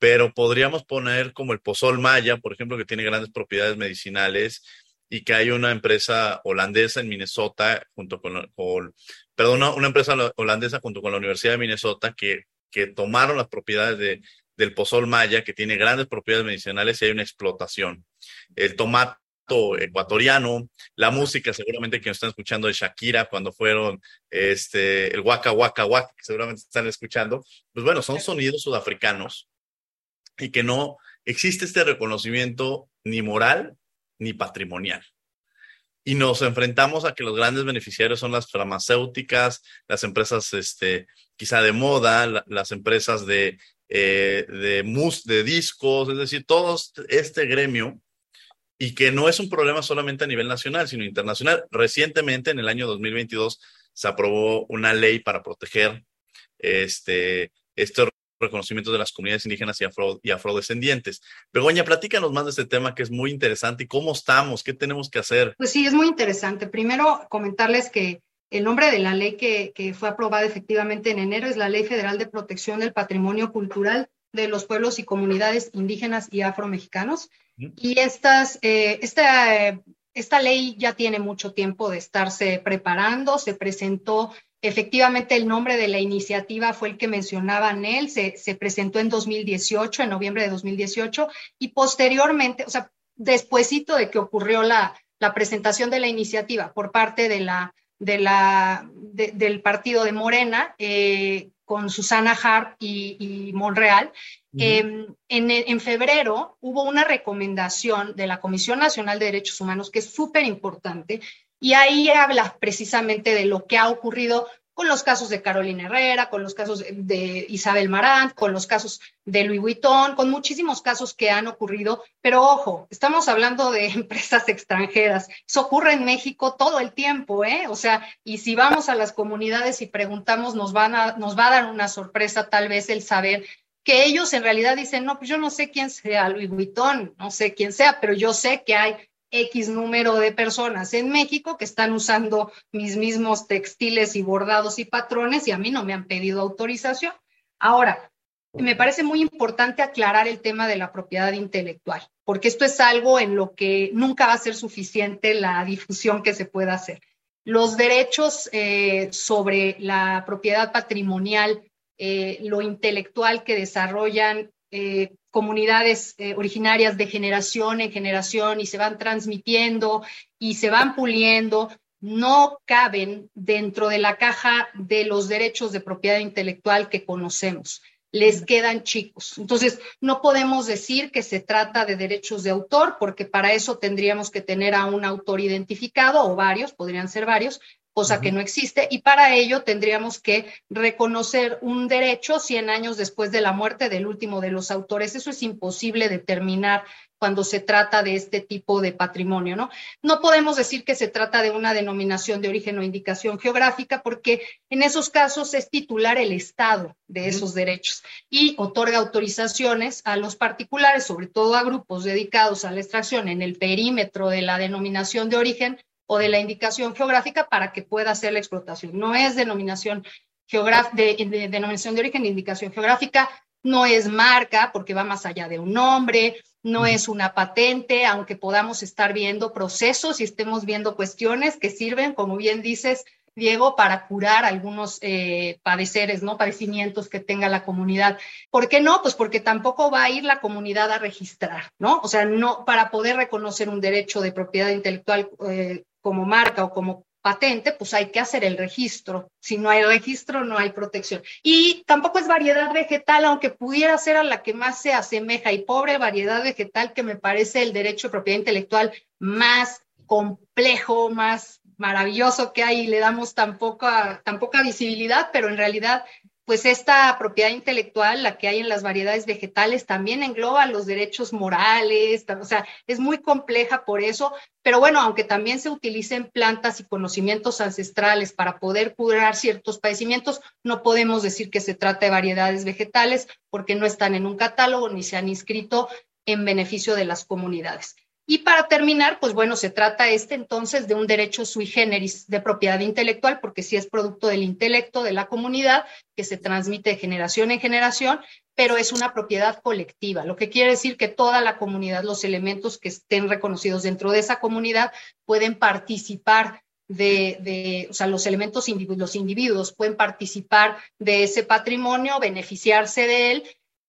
pero podríamos poner como el Pozol Maya, por ejemplo, que tiene grandes propiedades medicinales y que hay una empresa holandesa en Minnesota junto con, perdón, una, empresa holandesa junto con la Universidad de Minnesota que, que tomaron las propiedades de, del pozol maya, que tiene grandes propiedades medicinales y hay una explotación. El tomato ecuatoriano, la música seguramente que nos están escuchando de Shakira cuando fueron este, el Waka Waka Waka, seguramente están escuchando, pues bueno, son sonidos sudafricanos y que no existe este reconocimiento ni moral ni patrimonial. Y nos enfrentamos a que los grandes beneficiarios son las farmacéuticas, las empresas este, quizá de moda, las empresas de, eh, de, mus, de discos, es decir, todo este gremio, y que no es un problema solamente a nivel nacional, sino internacional. Recientemente, en el año 2022, se aprobó una ley para proteger este, este reconocimiento de las comunidades indígenas y, afro, y afrodescendientes. Begoña, platícanos más de este tema que es muy interesante y cómo estamos, qué tenemos que hacer. Pues sí, es muy interesante. Primero, comentarles que el nombre de la ley que, que fue aprobada efectivamente en enero es la Ley Federal de Protección del Patrimonio Cultural de los pueblos y comunidades indígenas y afromexicanos. Y eh, esta, esta ley ya tiene mucho tiempo de estarse preparando, se presentó Efectivamente, el nombre de la iniciativa fue el que mencionaba Nel, se, se, presentó en 2018, en noviembre de 2018, y posteriormente, o sea, despuesito de que ocurrió la, la presentación de la iniciativa por parte de la, de la, del partido de Morena, eh, con Susana Hart y, Monreal. Em, en, febrero hubo una recomendación de la Comisión Nacional de Derechos Humanos que es súper importante, y ahí habla precisamente de lo que ha ocurrido con los casos de Carolina Herrera, con los casos de Isabel Marant, con los casos de Louis Vuitton, con muchísimos casos que han ocurrido. Pero ojo, estamos hablando de empresas extranjeras. Eso ocurre en México todo el tiempo, ¿eh? O sea, y si vamos a las comunidades y preguntamos, nos, van a, nos va a dar una sorpresa tal vez el saber que ellos en realidad dicen, no, pues yo no sé quién sea Louis Vuitton, no sé quién sea, pero yo sé que hay X número de personas en México que están usando mis mismos textiles y bordados y patrones y a mí no me han pedido autorización. Ahora, me parece muy importante aclarar el tema de la propiedad intelectual, porque esto es algo en lo que nunca va a ser suficiente la difusión que se pueda hacer. Los derechos eh, sobre la propiedad patrimonial, eh, lo intelectual que desarrollan eh, comunidades eh, originarias de generación en generación y se van transmitiendo y se van puliendo, no caben dentro de la caja de los derechos de propiedad intelectual que conocemos. Les quedan chicos. Entonces, no podemos decir que se trata de derechos de autor, porque para eso tendríamos que tener a un autor identificado o varios, podrían ser varios, cosa que no existe, y para ello tendríamos que reconocer un derecho 100 años después de la muerte del último de los autores. Eso es imposible determinar cuando se trata de este tipo de patrimonio, ¿no? No podemos decir que se trata de una denominación de origen o indicación geográfica porque en esos casos es titular el Estado de esos derechos y otorga autorizaciones a los particulares, sobre todo a grupos dedicados a la extracción en el perímetro de la denominación de origen o de la indicación geográfica para que pueda hacer la explotación. No es denominación, de, denominación de origen de indicación geográfica, no es marca porque va más allá de un nombre, no es una patente, aunque podamos estar viendo procesos y estemos viendo cuestiones que sirven, como bien dices, Diego, para curar algunos eh, padeceres, ¿no? Padecimientos que tenga la comunidad. ¿Por qué no? Pues porque tampoco va a ir la comunidad a registrar, ¿no? O sea, no, para poder reconocer un derecho de propiedad intelectual eh, como marca o como patente, pues hay que hacer el registro. Si no hay registro, no hay protección. Y tampoco es variedad vegetal, aunque pudiera ser a la que más se asemeja. Y pobre variedad vegetal, que me parece el derecho de propiedad intelectual más complejo, más maravilloso que hay y le damos tan poca, tan poca visibilidad, pero en realidad pues esta propiedad intelectual, la que hay en las variedades vegetales, también engloba los derechos morales, o sea, es muy compleja por eso, pero bueno, aunque también se utilicen plantas y conocimientos ancestrales para poder curar ciertos padecimientos, no podemos decir que se trata de variedades vegetales porque no están en un catálogo ni se han inscrito en beneficio de las comunidades. Y para terminar, pues bueno, se trata este entonces de un derecho sui generis de propiedad intelectual, porque sí es producto del intelecto de la comunidad que se transmite de generación en generación, pero es una propiedad colectiva, lo que quiere decir que toda la comunidad, los elementos que estén reconocidos dentro de esa comunidad pueden participar de, de, o sea, los elementos, los individuos pueden participar de ese patrimonio, beneficiarse de él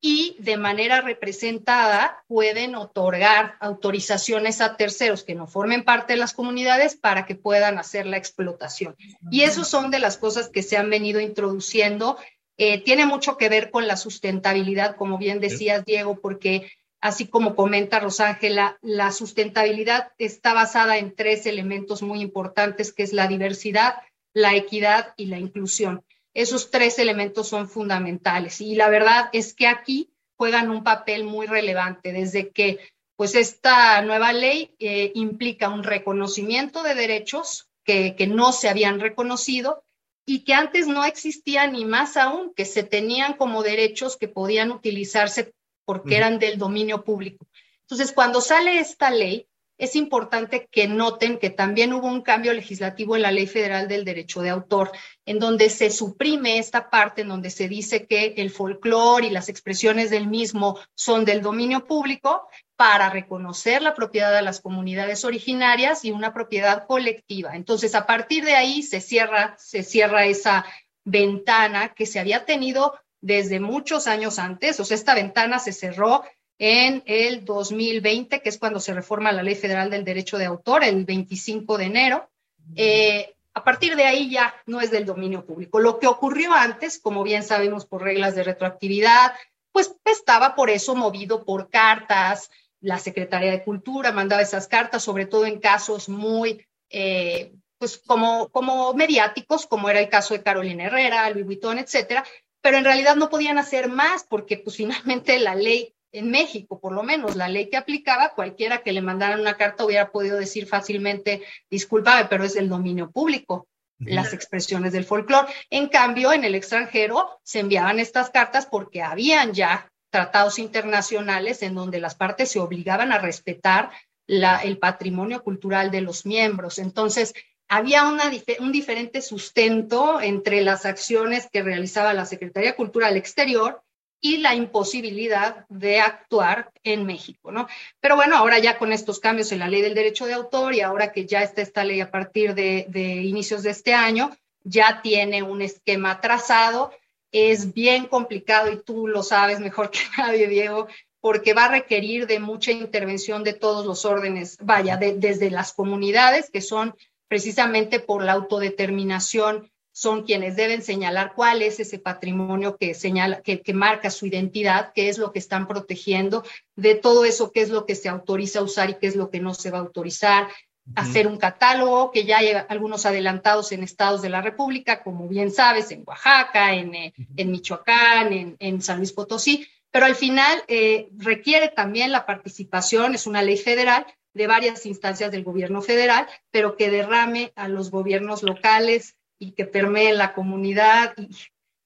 y de manera representada pueden otorgar autorizaciones a terceros que no formen parte de las comunidades para que puedan hacer la explotación. Y eso son de las cosas que se han venido introduciendo. Eh, tiene mucho que ver con la sustentabilidad, como bien decías, Diego, porque así como comenta Rosángela, la sustentabilidad está basada en tres elementos muy importantes, que es la diversidad, la equidad y la inclusión. Esos tres elementos son fundamentales y la verdad es que aquí juegan un papel muy relevante desde que pues esta nueva ley eh, implica un reconocimiento de derechos que, que no se habían reconocido y que antes no existían ni más aún, que se tenían como derechos que podían utilizarse porque eran del dominio público. Entonces, cuando sale esta ley, es importante que noten que también hubo un cambio legislativo en la Ley Federal del Derecho de Autor, en donde se suprime esta parte en donde se dice que el folclore y las expresiones del mismo son del dominio público para reconocer la propiedad de las comunidades originarias y una propiedad colectiva. Entonces, a partir de ahí se cierra, se cierra esa ventana que se había tenido desde muchos años antes, o sea, esta ventana se cerró en el 2020, que es cuando se reforma la Ley Federal del Derecho de Autor, el 25 de enero. Eh, a partir de ahí ya no es del dominio público. Lo que ocurrió antes, como bien sabemos por reglas de retroactividad, pues estaba por eso movido por cartas. La Secretaría de Cultura mandaba esas cartas, sobre todo en casos muy, eh, pues como, como mediáticos, como era el caso de Carolina Herrera, Louis Vuitton, etcétera, pero en realidad no podían hacer más porque pues finalmente la ley en México, por lo menos la ley que aplicaba, cualquiera que le mandaran una carta hubiera podido decir fácilmente, discúlpame, pero es el dominio público, las expresiones del folclore. En cambio, en el extranjero se enviaban estas cartas porque habían ya tratados internacionales en donde las partes se obligaban a respetar la, el patrimonio cultural de los miembros. Entonces, había una, un diferente sustento entre las acciones que realizaba la Secretaría de Cultura al exterior y la imposibilidad de actuar en México, ¿no? Pero bueno, ahora ya con estos cambios en la ley del derecho de autor y ahora que ya está esta ley a partir de, inicios de este año, ya tiene un esquema trazado, es bien complicado y tú lo sabes mejor que nadie, Diego, porque va a requerir de mucha intervención de todos los órdenes, vaya, de, desde las comunidades, que son precisamente por la autodeterminación son quienes deben señalar cuál es ese patrimonio que señala, que, marca su identidad, qué es lo que están protegiendo, de todo eso, qué es lo que se autoriza a usar y qué es lo que no se va a autorizar, hacer un catálogo, que ya hay algunos adelantados en estados de la República, como bien sabes, en Oaxaca, en, eh, Michoacán, en, San Luis Potosí, pero al final eh, requiere también la participación, es una ley federal, de varias instancias del gobierno federal, pero que derrame a los gobiernos locales, y que permeen la comunidad. Y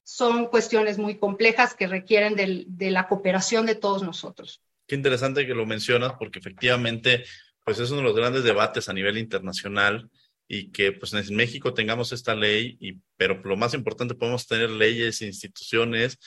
son cuestiones muy complejas que requieren de la cooperación de todos nosotros. Qué interesante que lo mencionas porque efectivamente pues es uno de los grandes debates a nivel internacional y que pues en México tengamos esta ley, y, pero lo más importante podemos tener leyes, instituciones,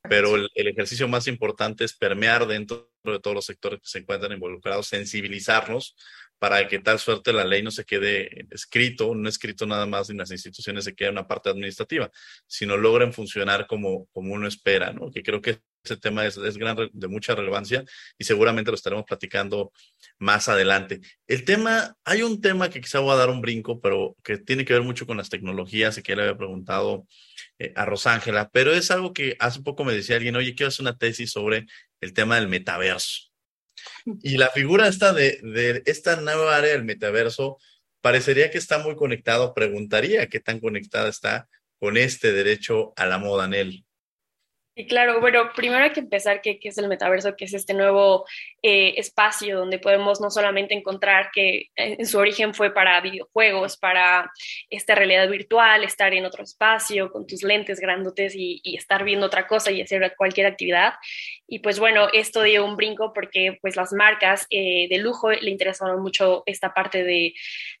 pero el, el, ejercicio más importante es permear dentro de todos los sectores que se encuentran involucrados, sensibilizarnos para que tal suerte la ley no se quede escrito, no escrito nada más en las instituciones se quede una parte administrativa, sino logren funcionar como, como uno espera, ¿no? Que creo que ese tema es, es gran, de mucha relevancia y seguramente lo estaremos platicando más adelante. El tema, hay un tema que quizá voy a dar un brinco, pero que tiene que ver mucho con las tecnologías y que le había preguntado eh, a Rosángela, pero es algo que hace poco me decía alguien, oye, quiero hacer una tesis sobre el tema del metaverso. Y la figura esta de, de esta nueva área del metaverso parecería que está muy conectado. Preguntaría qué tan conectada está con este derecho a la moda, Nel. Y claro, bueno, primero hay que empezar qué, es el metaverso, que es este nuevo eh, espacio donde podemos no solamente encontrar que en su origen fue para videojuegos, para esta realidad virtual, estar en otro espacio con tus lentes grandotes y, estar viendo otra cosa y hacer cualquier actividad. Y pues bueno, esto dio un brinco porque pues las marcas eh, de lujo le interesaron mucho esta parte de,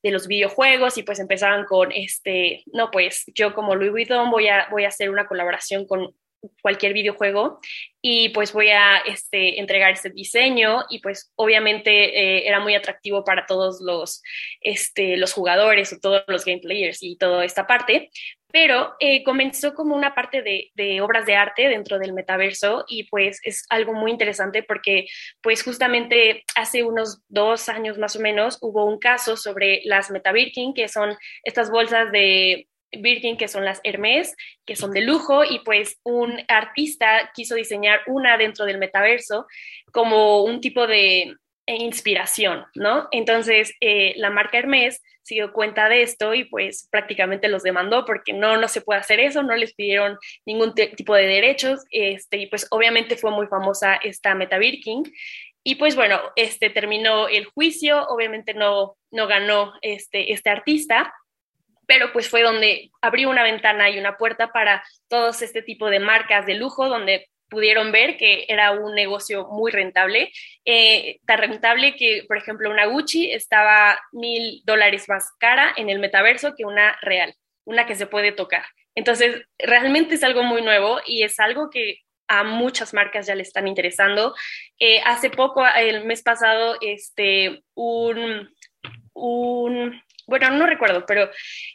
de, los videojuegos y pues empezaron con este, no, pues yo como Louis Vuitton voy a, voy a hacer una colaboración con cualquier videojuego y pues voy a este, entregar este diseño y pues obviamente eh, era muy atractivo para todos los, este, los jugadores o todos los game players y toda esta parte, pero eh, comenzó como una parte de, de, obras de arte dentro del metaverso y pues es algo muy interesante porque pues justamente hace unos dos años más o menos hubo un caso sobre las MetaBirkin, que son estas bolsas de Birkin, que son las Hermes, que son de lujo, y pues un artista quiso diseñar una dentro del metaverso como un tipo de inspiración, ¿no? Entonces, eh, la marca Hermes se dio cuenta de esto y pues prácticamente los demandó porque no, no se puede hacer eso, no les pidieron ningún tipo de derechos, este, y pues obviamente fue muy famosa esta Meta Birkin. Y pues bueno, este terminó el juicio, obviamente no, no ganó este, este artista, pero pues fue donde abrió una ventana y una puerta para todos este tipo de marcas de lujo, donde pudieron ver que era un negocio muy rentable, eh, tan rentable que, por ejemplo, una Gucci estaba mil dólares más cara en el metaverso que una real, una que se puede tocar. Entonces, realmente es algo muy nuevo y es algo que a muchas marcas ya le están interesando. Eh, hace poco, el mes pasado, este, un, un bueno, no recuerdo, pero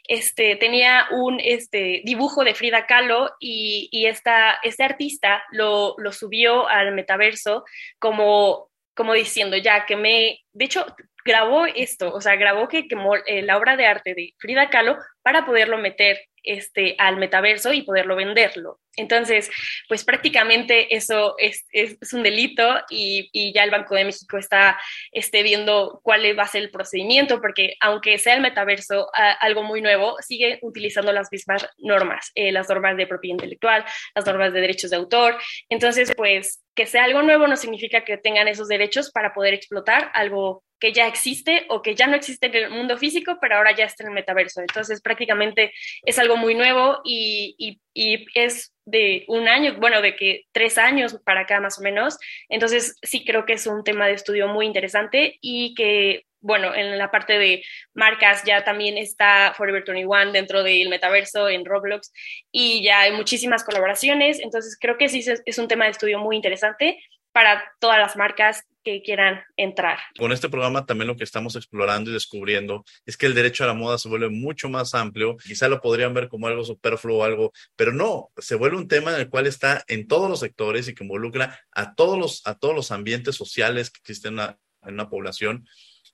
este, tenía un este, dibujo de Frida Kahlo y, y esta, este artista lo, lo subió al metaverso como, como diciendo, ya que me, de hecho, grabó esto, o sea, grabó que quemó eh, la obra de arte de Frida Kahlo para poderlo meter este, al metaverso y poderlo venderlo. Entonces, pues prácticamente eso es, un delito y, ya el Banco de México está este, viendo cuál va a ser el procedimiento, porque aunque sea el metaverso algo muy nuevo, sigue utilizando las mismas normas, eh, las normas de propiedad intelectual, las normas de derechos de autor. Entonces, pues que sea algo nuevo no significa que tengan esos derechos para poder explotar algo que ya existe o que ya no existe en el mundo físico, pero ahora ya está en el metaverso. Entonces, prácticamente es algo muy nuevo y, es de un año, bueno, de que tres años para acá más o menos. Entonces, sí creo que es un tema de estudio muy interesante y que, bueno, en la parte de marcas ya también está Forever 21 dentro del metaverso en Roblox y ya hay muchísimas colaboraciones. Entonces, creo que sí es un tema de estudio muy interesante para todas las marcas que quieran entrar. Con este programa también lo que estamos explorando y descubriendo es que el derecho a la moda se vuelve mucho más amplio. Quizá lo podrían ver como algo superfluo o algo, pero no, se vuelve un tema en el cual está en todos los sectores y que involucra a todos los, a todos los ambientes sociales que existen en una, población.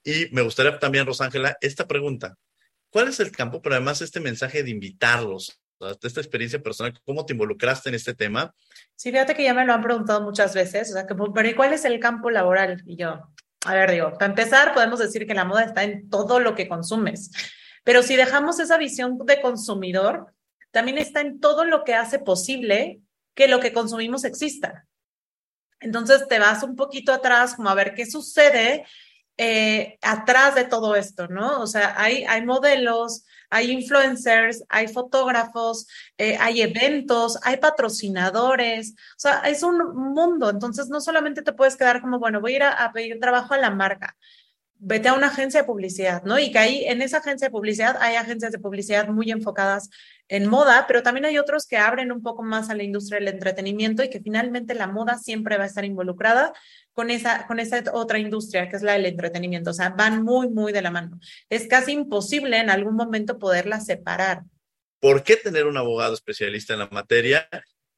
Y me gustaría también, Rosángela, esta pregunta. ¿Cuál es el campo? Pero además este mensaje de invitarlos esta experiencia personal, ¿cómo te involucraste en este tema? Sí, fíjate que ya me lo han preguntado muchas veces, o sea, que, pero ¿cuál es el campo laboral? Y yo, a ver, digo, para empezar, podemos decir que la moda está en todo lo que consumes, pero si dejamos esa visión de consumidor, también está en todo lo que hace posible que lo que consumimos exista. Entonces te vas un poquito atrás como a ver qué sucede eh, atrás de todo esto, ¿no? O sea, hay, hay modelos, hay influencers, hay fotógrafos, eh, hay eventos, hay patrocinadores, o sea, es un mundo, entonces no solamente te puedes quedar como, bueno, voy a ir a, pedir trabajo a la marca, vete a una agencia de publicidad, ¿no? Y que ahí en esa agencia de publicidad hay agencias de publicidad muy enfocadas en moda, pero también hay otros que abren un poco más a la industria del entretenimiento y que finalmente la moda siempre va a estar involucrada con esa, con esa otra industria que es la del entretenimiento. O sea, van muy, muy de la mano. Es casi imposible en algún momento poderlas separar. ¿Por qué tener un abogado especialista en la materia?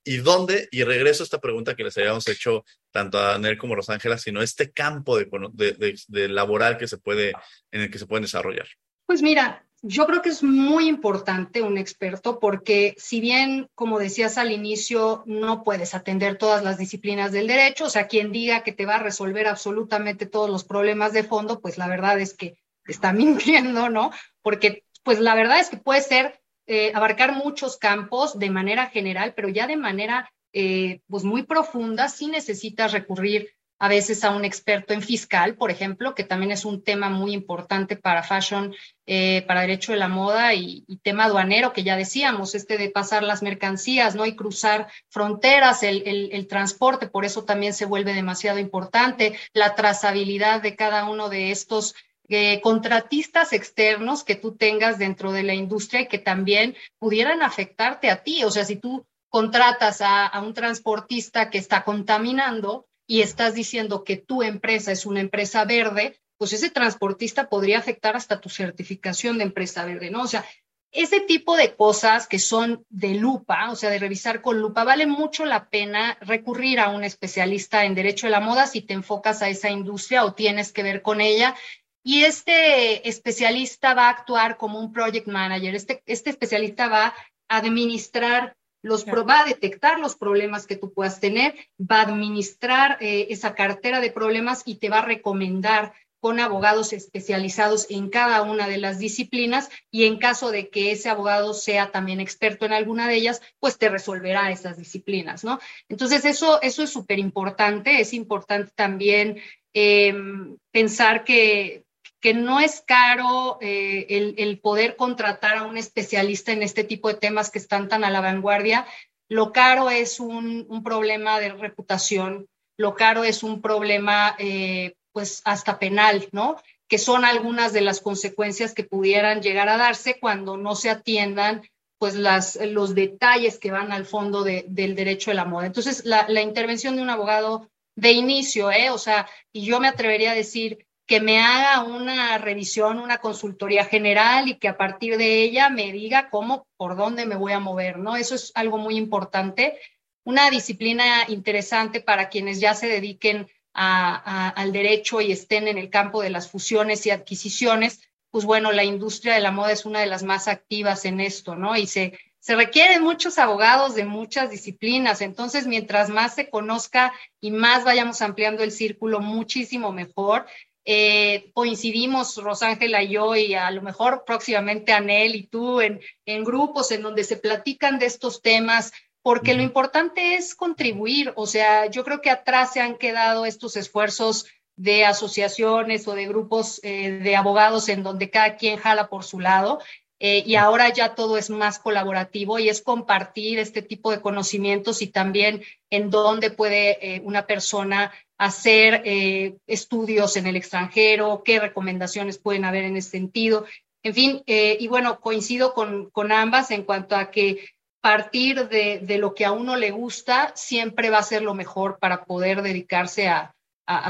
¿Y dónde? Y regreso a esta pregunta que les habíamos hecho tanto a Daniel como a Rosángela, sino este campo de, de, de laboral que se puede, en el que se pueden desarrollar. Pues mira, yo creo que es muy importante un experto porque si bien, como decías al inicio, no puedes atender todas las disciplinas del derecho, o sea, quien diga que te va a resolver absolutamente todos los problemas de fondo, pues la verdad es que está mintiendo, ¿no? Porque pues la verdad es que puede ser eh, abarcar muchos campos de manera general, pero ya de manera eh, pues muy profundas, sí necesitas recurrir a veces a un experto en fiscal, por ejemplo, que también es un tema muy importante para fashion, eh, para derecho de la moda y, tema aduanero, que ya decíamos, este de pasar las mercancías, ¿no? Y cruzar fronteras, el, el, transporte, por eso también se vuelve demasiado importante, la trazabilidad de cada uno de estos eh, contratistas externos que tú tengas dentro de la industria y que también pudieran afectarte a ti. O sea, si tú contratas a, a un transportista que está contaminando, y estás diciendo que tu empresa es una empresa verde, pues ese transportista podría afectar hasta tu certificación de empresa verde, ¿no? O sea, ese tipo de cosas que son de lupa, o sea, de revisar con lupa, vale mucho la pena recurrir a un especialista en derecho de la moda si te enfocas a esa industria o tienes que ver con ella. Y este especialista va a actuar como un project manager. Este, este especialista va a administrar los va a detectar los problemas que tú puedas tener, va a administrar eh, esa cartera de problemas y te va a recomendar con abogados especializados en cada una de las disciplinas y en caso de que ese abogado sea también experto en alguna de ellas, pues te resolverá esas disciplinas, ¿no? Entonces, eso, eso es súper importante. Es importante también em, pensar que que no es caro eh, el, poder contratar a un especialista en este tipo de temas que están tan a la vanguardia. Lo caro es un, problema de reputación, lo caro es un problema eh, pues hasta penal, ¿no? Que son algunas de las consecuencias que pudieran llegar a darse cuando no se atiendan pues las, los detalles que van al fondo del derecho de la moda. Entonces, la, la intervención de un abogado de inicio, ¿eh? O sea, y yo me atrevería a decir, que me haga una revisión, una consultoría general y que a partir de ella me diga cómo, por dónde me voy a mover, ¿no? Eso es algo muy importante. Una disciplina interesante para quienes ya se dediquen al derecho y estén en el campo de las fusiones y adquisiciones, pues bueno, la industria de la moda es una de las más activas en esto, ¿no? Y se, se requieren muchos abogados de muchas disciplinas, entonces mientras más se conozca y más vayamos ampliando el círculo, muchísimo mejor. Eh, coincidimos Rosángela y yo y a lo mejor próximamente Anel y tú en, en grupos en donde se platican de estos temas, porque lo importante es contribuir, o sea, yo creo que atrás se han quedado estos esfuerzos de asociaciones o de grupos eh, de abogados en donde cada quien jala por su lado. Eh, y ahora ya todo es más colaborativo y es compartir este tipo de conocimientos y también en dónde puede una persona hacer eh, estudios en el extranjero, qué recomendaciones pueden haber en ese sentido. En fin, eh, y bueno, coincido con, ambas en cuanto a que partir de, lo que a uno le gusta siempre va a ser lo mejor para poder dedicarse a,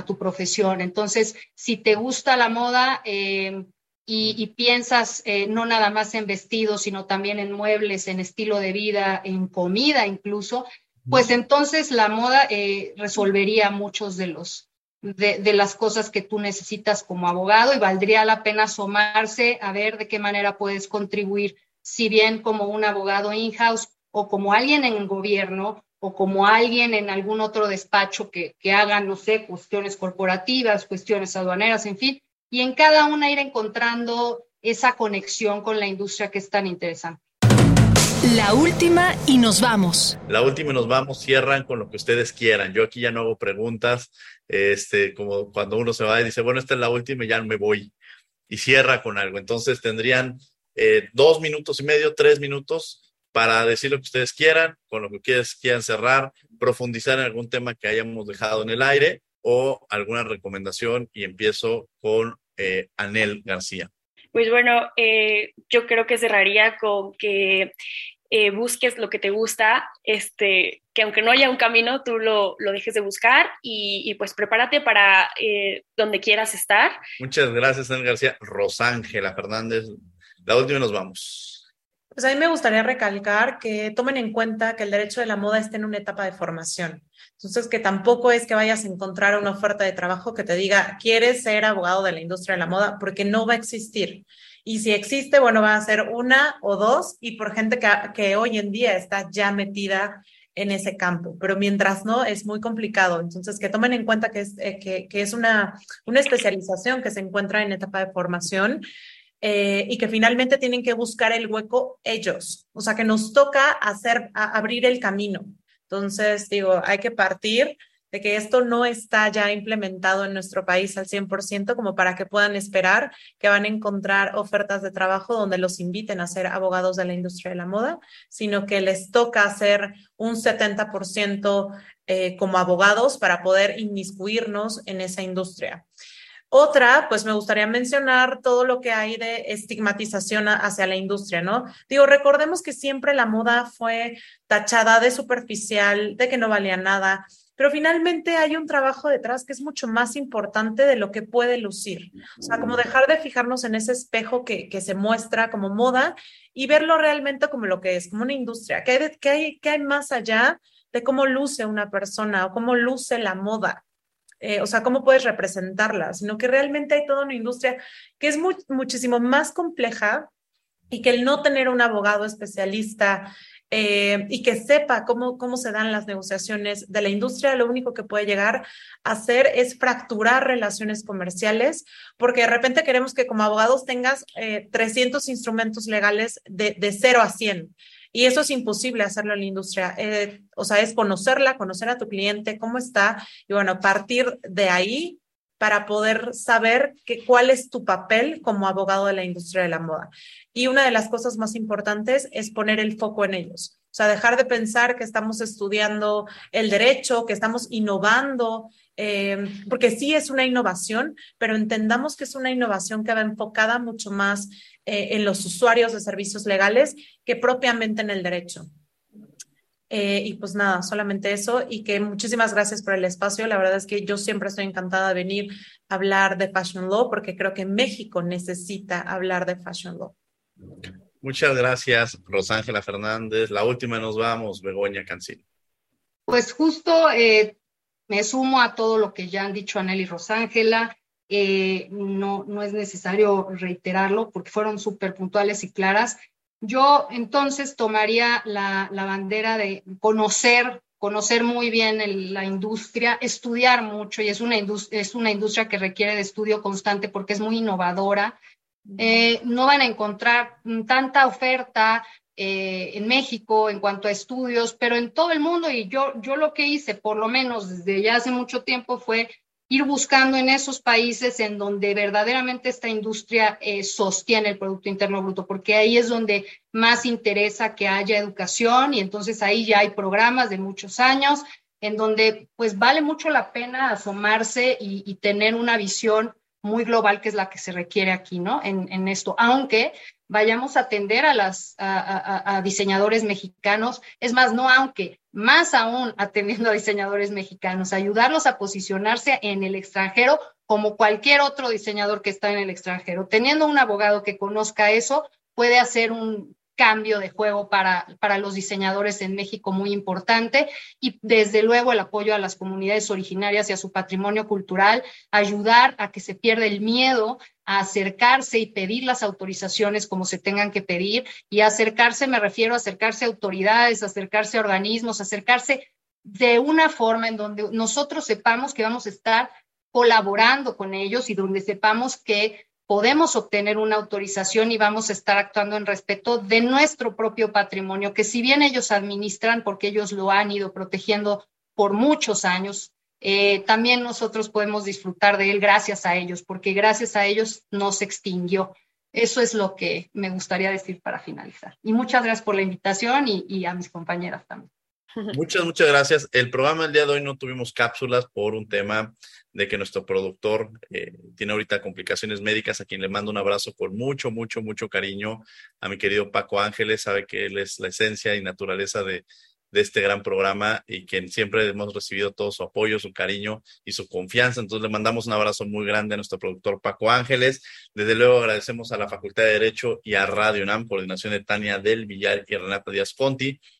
tu profesión. Entonces, si te gusta la moda eh, y, y, piensas no nada más en vestidos, sino también en muebles, en estilo de vida, en comida incluso, pues entonces la moda eh, resolvería muchos de los de, las cosas que tú necesitas como abogado y valdría la pena asomarse a ver de qué manera puedes contribuir, si bien como un abogado in-house o como alguien en el gobierno o como alguien en algún otro despacho que, que haga, no sé, cuestiones corporativas, cuestiones aduaneras, en fin, y en cada una ir encontrando esa conexión con la industria que es tan interesante. La última y nos vamos. La última y nos vamos, cierran con lo que ustedes quieran. Yo aquí ya no hago preguntas, este, como cuando uno se va y dice, bueno, esta es la última y ya me voy. Y cierra con algo. Entonces tendrían eh, dos minutos y medio, tres minutos para decir lo que ustedes quieran, con lo que ustedes quieran cerrar, profundizar en algún tema que hayamos dejado en el aire o alguna recomendación. Y empiezo con eh, Anel García. Pues bueno, eh, yo creo que cerraría con que eh, busques lo que te gusta, este, que aunque no haya un camino, tú lo, lo dejes de buscar y, pues prepárate para eh, donde quieras estar. Muchas gracias, Ana García. Rosángela Fernández, la última y nos vamos. Pues a mí me gustaría recalcar que tomen en cuenta que el derecho de la moda está en una etapa de formación. Entonces, que tampoco es que vayas a encontrar una oferta de trabajo que te diga, quieres ser abogado de la industria de la moda, porque no va a existir. Y si existe, bueno, va a ser una o dos y por gente que, que hoy en día está ya metida en ese campo, pero mientras no, es muy complicado. Entonces, que tomen en cuenta que es, eh, que, que, es una, una especialización que se encuentra en etapa de formación eh, y que finalmente tienen que buscar el hueco ellos. O sea, que nos toca hacer, abrir el camino. Entonces, digo, hay que partir de que esto no está ya implementado en nuestro país al 100% como para que puedan esperar que van a encontrar ofertas de trabajo donde los inviten a ser abogados de la industria de la moda, sino que les toca hacer un 70% eh, como abogados para poder inmiscuirnos en esa industria. Otra, pues me gustaría mencionar todo lo que hay de estigmatización hacia la industria, ¿no? Digo, recordemos que siempre la moda fue tachada de superficial, de que no valía nada, pero finalmente hay un trabajo detrás que es mucho más importante de lo que puede lucir. O sea, como dejar de fijarnos en ese espejo que, que se muestra como moda y verlo realmente como lo que es, como una industria. ¿Qué hay, qué hay, qué hay más allá de cómo luce una persona o cómo luce la moda? Eh, o sea, cómo puedes representarla, sino que realmente hay toda una industria que es muchísimo más compleja y que el no tener un abogado especialista eh, y que sepa cómo, cómo se dan las negociaciones de la industria, lo único que puede llegar a hacer es fracturar relaciones comerciales, porque de repente queremos que como abogados tengas 300 eh, instrumentos legales de, de 0 a 100. Y eso es imposible hacerlo en la industria. Eh, o sea, es conocerla, conocer a tu cliente, cómo está, y bueno, partir de ahí para poder saber que, cuál es tu papel como abogado de la industria de la moda. Y una de las cosas más importantes es poner el foco en ellos. O sea, dejar de pensar que estamos estudiando el derecho, que estamos innovando, eh, porque sí es una innovación, pero entendamos que es una innovación que va enfocada mucho más eh, en los usuarios de servicios legales que propiamente en el derecho. Eh, y pues nada, solamente eso y que muchísimas gracias por el espacio. La verdad es que yo siempre estoy encantada de venir a hablar de Fashion Law porque creo que México necesita hablar de Fashion Law. Muchas gracias, Rosángela Fernández. La última nos vamos, Begoña Cancino. Pues justo eh, me sumo a todo lo que ya han dicho Anel y Rosángela. Eh, no, no es necesario reiterarlo porque fueron súper puntuales y claras. Yo entonces tomaría la, bandera de conocer, conocer muy bien la industria, estudiar mucho, y es una, es una industria que requiere de estudio constante porque es muy innovadora. Eh, no van a encontrar tanta oferta eh, en México en cuanto a estudios, pero en todo el mundo, y yo, yo lo que hice, por lo menos desde ya hace mucho tiempo, fue ir buscando en esos países en donde verdaderamente esta industria eh, sostiene el Producto Interno Bruto, porque ahí es donde más interesa que haya educación y entonces ahí ya hay programas de muchos años en donde pues vale mucho la pena asomarse y, tener una visión muy global que es la que se requiere aquí, ¿no? En, en esto, aunque vayamos a atender a, las, a, diseñadores mexicanos, es más, no aunque, más aún atendiendo a diseñadores mexicanos, ayudarlos a posicionarse en el extranjero como cualquier otro diseñador que está en el extranjero. Teniendo un abogado que conozca eso, puede hacer un, cambio de juego para, para los diseñadores en México muy importante. Y desde luego el apoyo a las comunidades originarias y a su patrimonio cultural, ayudar a que se pierda el miedo a acercarse y pedir las autorizaciones como se tengan que pedir. Y acercarse, me refiero a acercarse a autoridades, acercarse a organismos, acercarse de una forma en donde nosotros sepamos que vamos a estar colaborando con ellos y donde sepamos que podemos obtener una autorización y vamos a estar actuando en respeto de nuestro propio patrimonio, que si bien ellos administran, porque ellos lo han ido protegiendo por muchos años, eh, también nosotros podemos disfrutar de él gracias a ellos, porque gracias a ellos no se extinguió. Eso es lo que me gustaría decir para finalizar. Y muchas gracias por la invitación y, y a mis compañeras también. Muchas, muchas gracias. El programa del día de hoy no tuvimos cápsulas por un tema de que nuestro productor eh, tiene ahorita complicaciones médicas, a quien le mando un abrazo con mucho, mucho, mucho cariño. A mi querido Paco Ángeles, sabe que él es la esencia y naturaleza de, de este gran programa y que siempre hemos recibido todo su apoyo, su cariño y su confianza. Entonces le mandamos un abrazo muy grande a nuestro productor Paco Ángeles. Desde luego agradecemos a la Facultad de Derecho y a Radio UNAM, coordinación de Tania del Villar y Renata Díaz Conti,